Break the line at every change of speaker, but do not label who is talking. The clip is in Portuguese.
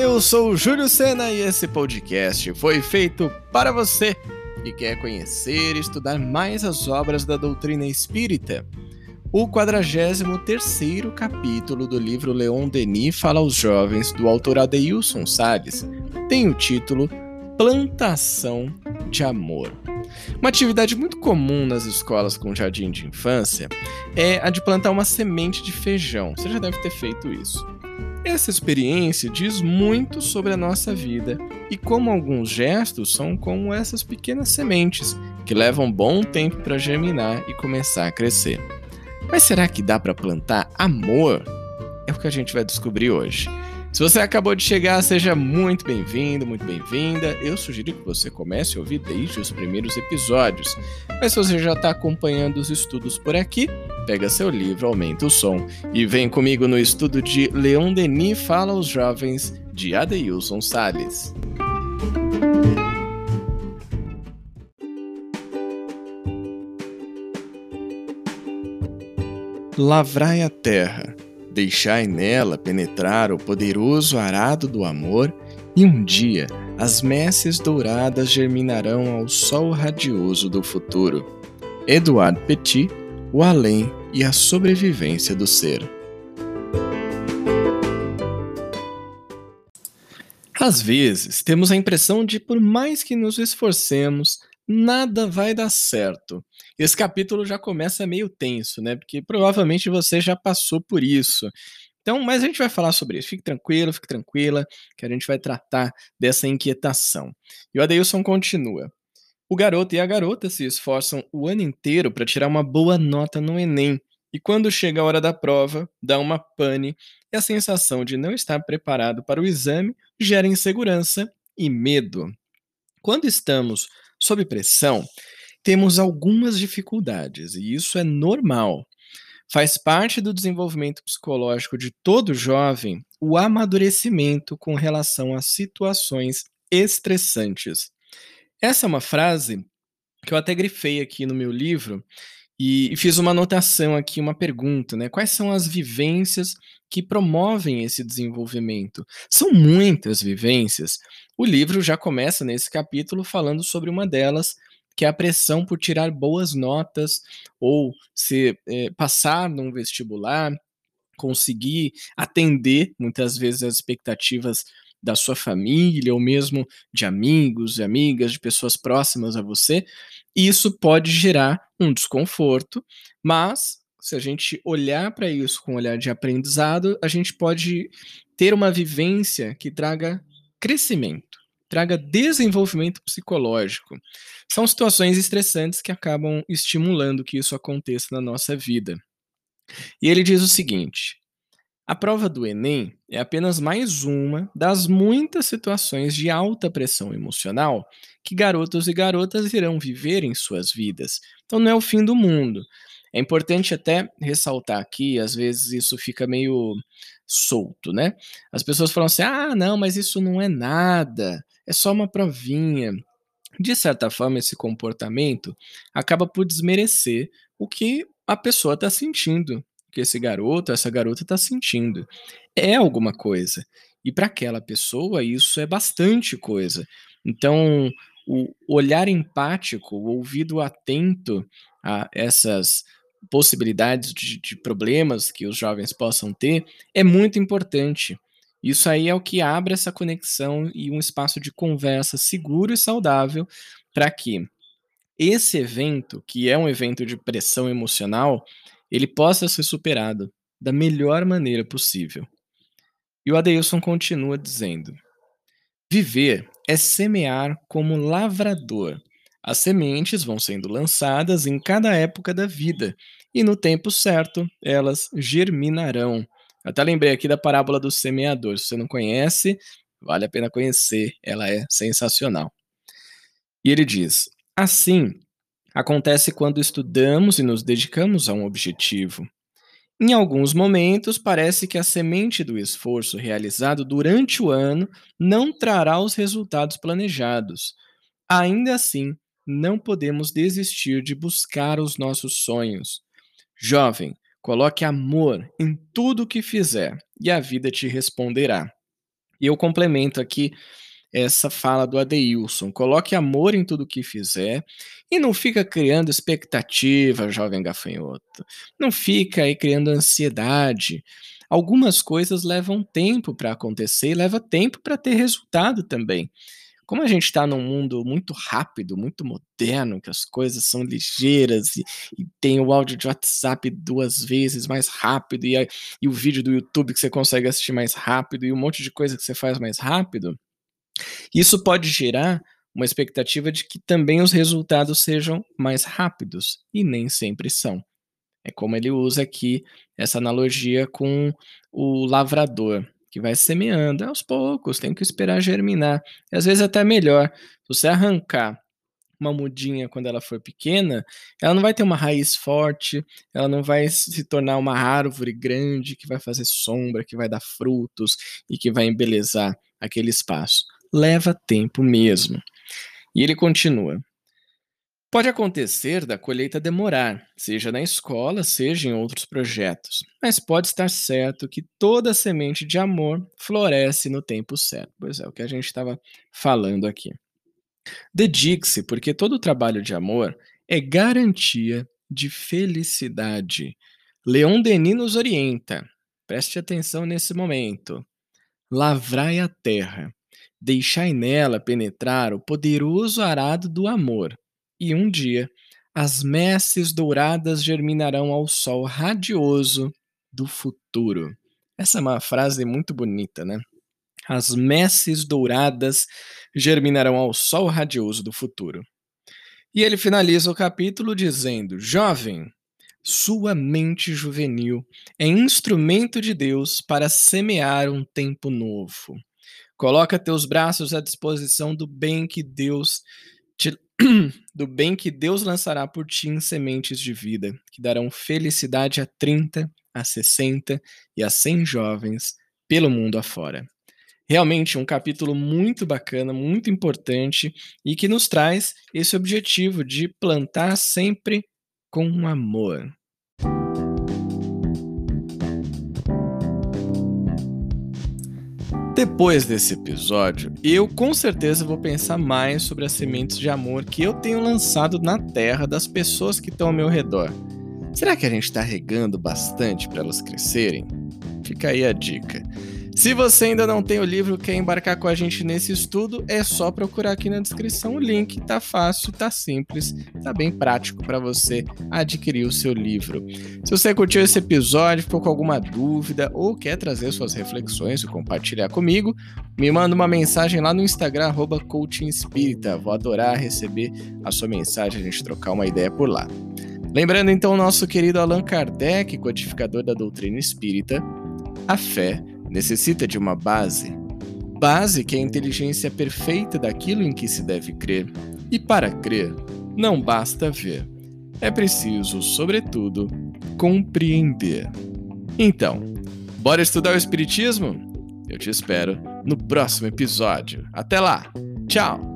Eu sou o Júlio Sena e esse podcast foi feito para você que quer conhecer e estudar mais as obras da doutrina espírita. O 43º capítulo do livro Leon Denis fala aos jovens do autor Adeilson Salles tem o título Plantação de Amor. Uma atividade muito comum nas escolas com jardim de infância é a de plantar uma semente de feijão. Você já deve ter feito isso. Essa experiência diz muito sobre a nossa vida e como alguns gestos são como essas pequenas sementes que levam bom tempo para germinar e começar a crescer. Mas será que dá para plantar amor? É o que a gente vai descobrir hoje. Se você acabou de chegar, seja muito bem-vindo, muito bem-vinda. Eu sugiro que você comece a ouvir desde os primeiros episódios. Mas se você já está acompanhando os estudos por aqui, pega seu livro, aumenta o som e vem comigo no estudo de Leon Denis Fala aos Jovens, de Adeilson Salles. Lavrai a terra Deixai nela penetrar o poderoso arado do amor, e um dia as messes douradas germinarão ao sol radioso do futuro. Eduard Petit, O Além e a Sobrevivência do Ser. Às vezes, temos a impressão de, por mais que nos esforcemos, nada vai dar certo. Esse capítulo já começa meio tenso, né? Porque provavelmente você já passou por isso. Então, mas a gente vai falar sobre isso. Fique tranquilo, fique tranquila, que a gente vai tratar dessa inquietação. E o Adeilson continua. O garoto e a garota se esforçam o ano inteiro para tirar uma boa nota no Enem. E quando chega a hora da prova, dá uma pane e a sensação de não estar preparado para o exame gera insegurança e medo. Quando estamos sob pressão, temos algumas dificuldades, e isso é normal. Faz parte do desenvolvimento psicológico de todo jovem o amadurecimento com relação a situações estressantes. Essa é uma frase que eu até grifei aqui no meu livro e fiz uma anotação aqui, uma pergunta, né? Quais são as vivências que promovem esse desenvolvimento? São muitas vivências. O livro já começa nesse capítulo falando sobre uma delas, que é a pressão por tirar boas notas ou se é, passar num vestibular, conseguir atender muitas vezes as expectativas da sua família ou mesmo de amigos e amigas, de pessoas próximas a você, isso pode gerar um desconforto, mas se a gente olhar para isso com um olhar de aprendizado, a gente pode ter uma vivência que traga crescimento, traga desenvolvimento psicológico. São situações estressantes que acabam estimulando que isso aconteça na nossa vida. E ele diz o seguinte: a prova do Enem é apenas mais uma das muitas situações de alta pressão emocional que garotos e garotas irão viver em suas vidas. Então não é o fim do mundo. É importante até ressaltar aqui, às vezes isso fica meio solto, né? As pessoas falam assim: ah, não, mas isso não é nada, é só uma provinha. De certa forma, esse comportamento acaba por desmerecer o que a pessoa está sentindo que esse garoto, essa garota está sentindo. É alguma coisa. E para aquela pessoa, isso é bastante coisa. Então, o olhar empático, o ouvido atento a essas possibilidades de, de, problemas que os jovens possam ter é muito importante. Isso aí é o que abre essa conexão e um espaço de conversa seguro e saudável para que esse evento, que é um evento de pressão emocional, ele possa ser superado da melhor maneira possível. E o Adeilson continua dizendo: Viver é semear como lavrador. As sementes vão sendo lançadas em cada época da vida, e no tempo certo elas germinarão. Até lembrei aqui da parábola do semeador. Se você não conhece, vale a pena conhecer, ela é sensacional. E ele diz: Assim, Acontece quando estudamos e nos dedicamos a um objetivo. Em alguns momentos, parece que a semente do esforço realizado durante o ano não trará os resultados planejados. Ainda assim, não podemos desistir de buscar os nossos sonhos. Jovem, coloque amor em tudo o que fizer e a vida te responderá. E eu complemento aqui essa fala do Adeilson. Coloque amor em tudo que fizer e não fica criando expectativa, jovem gafanhoto. Não fica aí criando ansiedade. Algumas coisas levam tempo para acontecer e leva tempo para ter resultado também. Como a gente está num mundo muito rápido, muito moderno, que as coisas são ligeiras e, e tem o áudio de WhatsApp duas vezes mais rápido e, e o vídeo do YouTube que você consegue assistir mais rápido e um monte de coisa que você faz mais rápido, isso pode gerar uma expectativa de que também os resultados sejam mais rápidos, e nem sempre são. É como ele usa aqui essa analogia com o lavrador, que vai semeando aos poucos, tem que esperar germinar. E às vezes até melhor, se você arrancar uma mudinha quando ela for pequena, ela não vai ter uma raiz forte, ela não vai se tornar uma árvore grande que vai fazer sombra, que vai dar frutos e que vai embelezar aquele espaço leva tempo mesmo. E ele continua. Pode acontecer da colheita demorar, seja na escola, seja em outros projetos, mas pode estar certo que toda semente de amor floresce no tempo certo. Pois é, o que a gente estava falando aqui. Dedique-se, porque todo trabalho de amor é garantia de felicidade. Leon Denis nos orienta. Preste atenção nesse momento. Lavrai a terra Deixai nela penetrar o poderoso arado do amor, e um dia as messes douradas germinarão ao sol radioso do futuro. Essa é uma frase muito bonita, né? As messes douradas germinarão ao sol radioso do futuro. E ele finaliza o capítulo dizendo: Jovem, sua mente juvenil é instrumento de Deus para semear um tempo novo. Coloca teus braços à disposição do bem que Deus te, do bem que Deus lançará por ti em sementes de vida, que darão felicidade a 30, a 60 e a 100 jovens pelo mundo afora. Realmente um capítulo muito bacana, muito importante e que nos traz esse objetivo de plantar sempre com amor. Depois desse episódio, eu com certeza vou pensar mais sobre as sementes de amor que eu tenho lançado na terra das pessoas que estão ao meu redor. Será que a gente está regando bastante para elas crescerem? Fica aí a dica. Se você ainda não tem o livro, quer embarcar com a gente nesse estudo, é só procurar aqui na descrição o link. Tá fácil, tá simples, tá bem prático para você adquirir o seu livro. Se você curtiu esse episódio, ficou com alguma dúvida ou quer trazer suas reflexões e compartilhar comigo, me manda uma mensagem lá no Instagram @coachingespírita. Vou adorar receber a sua mensagem, a gente trocar uma ideia por lá. Lembrando então o nosso querido Allan Kardec, codificador da doutrina espírita, a fé necessita de uma base. Base que é a inteligência perfeita daquilo em que se deve crer. E para crer, não basta ver. É preciso, sobretudo, compreender. Então, bora estudar o Espiritismo? Eu te espero no próximo episódio. Até lá! Tchau!